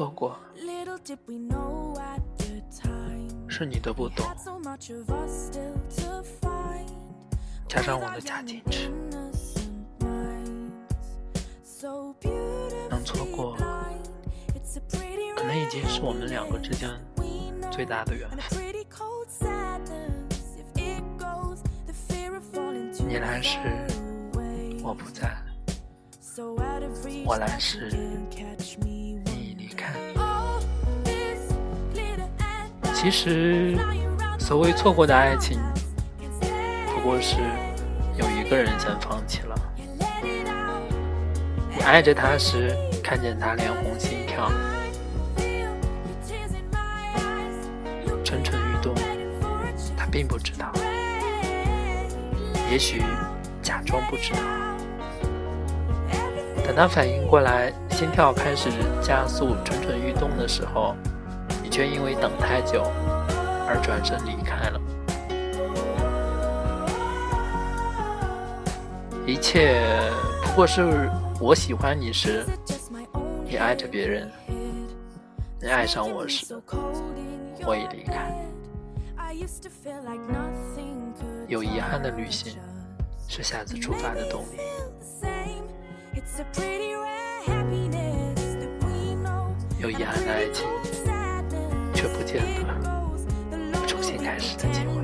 错过是你的不懂，加上我的假矜持，能错过，可能已经是我们两个之间最大的缘分。你来时我不在，我来时。其实，所谓错过的爱情，不过是有一个人先放弃了。你爱着他时，看见他脸红心跳，蠢蠢欲动，他并不知道，也许假装不知道。等他反应过来，心跳开始加速，蠢蠢欲动的时候。你却因为等太久而转身离开了。一切不过是我喜欢你时，你爱着别人；你爱上我时，我已离开。有遗憾的旅行是下次出发的动力。有遗憾的爱情。却不见得有重新开始的机会。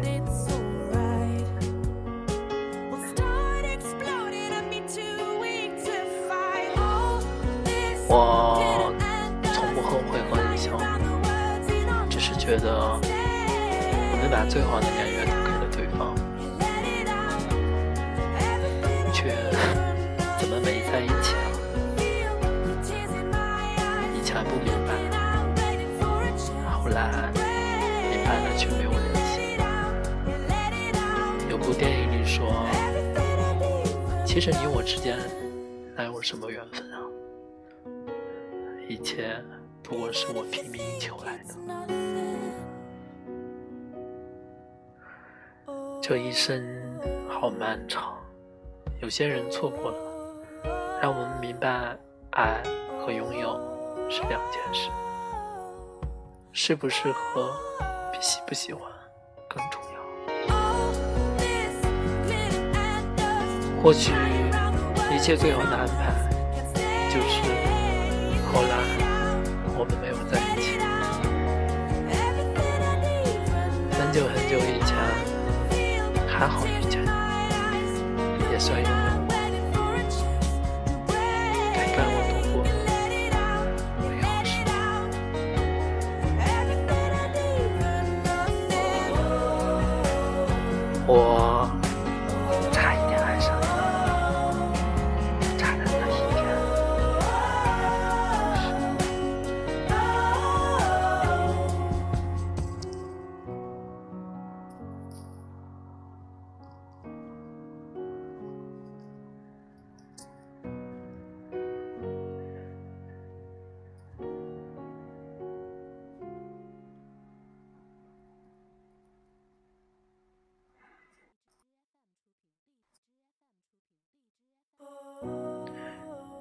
我从不后悔和你相遇，只是觉得我们把最好的年月以前不明白。后来明白了，却没有联系。有部电影里说，其实你我之间哪有什么缘分啊？一切不过是我拼命求来的。这一生好漫长，有些人错过了，让我们明白，爱和拥有是两件事。适不适合，比喜不喜欢更重要。或许一切最好的安排，就是后来我们没有在一起。很久很久以前，还好遇见你，也算有。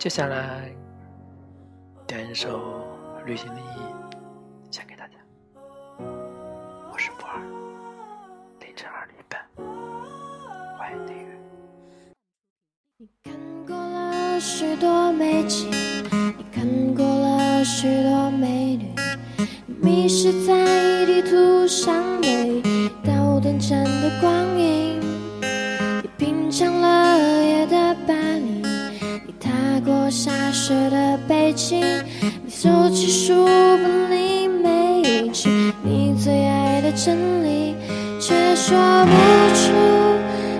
接下来点一首《旅行的意义》，献给大家。我是不二，凌晨二点半，欢迎订阅。你看过了许多美景，你看过了许多美女，迷失在地图上每道短暂的光影，过下雪的北京，你走起书本里每一句你最爱的真理，却说不出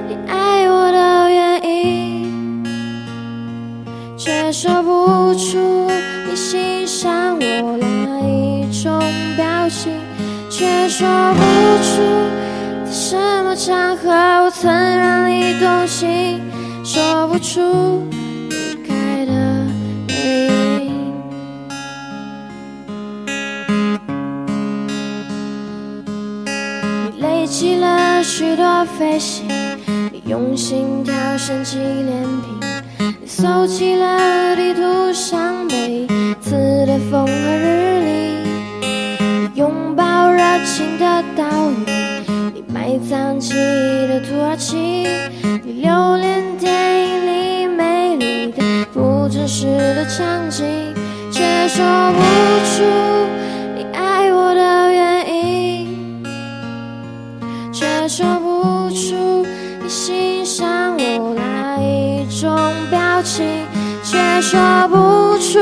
你爱我的原因，却说不出你欣赏我哪一种表情，却说不出在什么场合我曾让你动心，说不出。起了许多飞行，你用心挑选纪念品，你搜集了地图上每次的风和日丽，拥抱热情的岛屿，你埋葬记忆的土耳其，你留恋电影里美丽的不真实的场景，却说不出却说不出你欣赏我哪一种表情，却说不出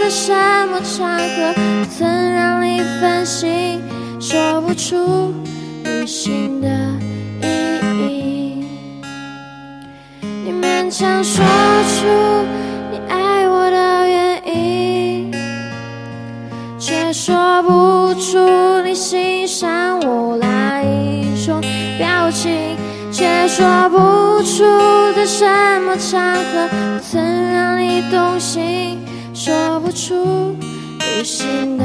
在什么场合曾让你分心，说不出旅行的意义。你勉强说出你爱我的原因，却说不出你欣赏我哪一情，却说不出在什么场合曾让你动心，说不出旅行的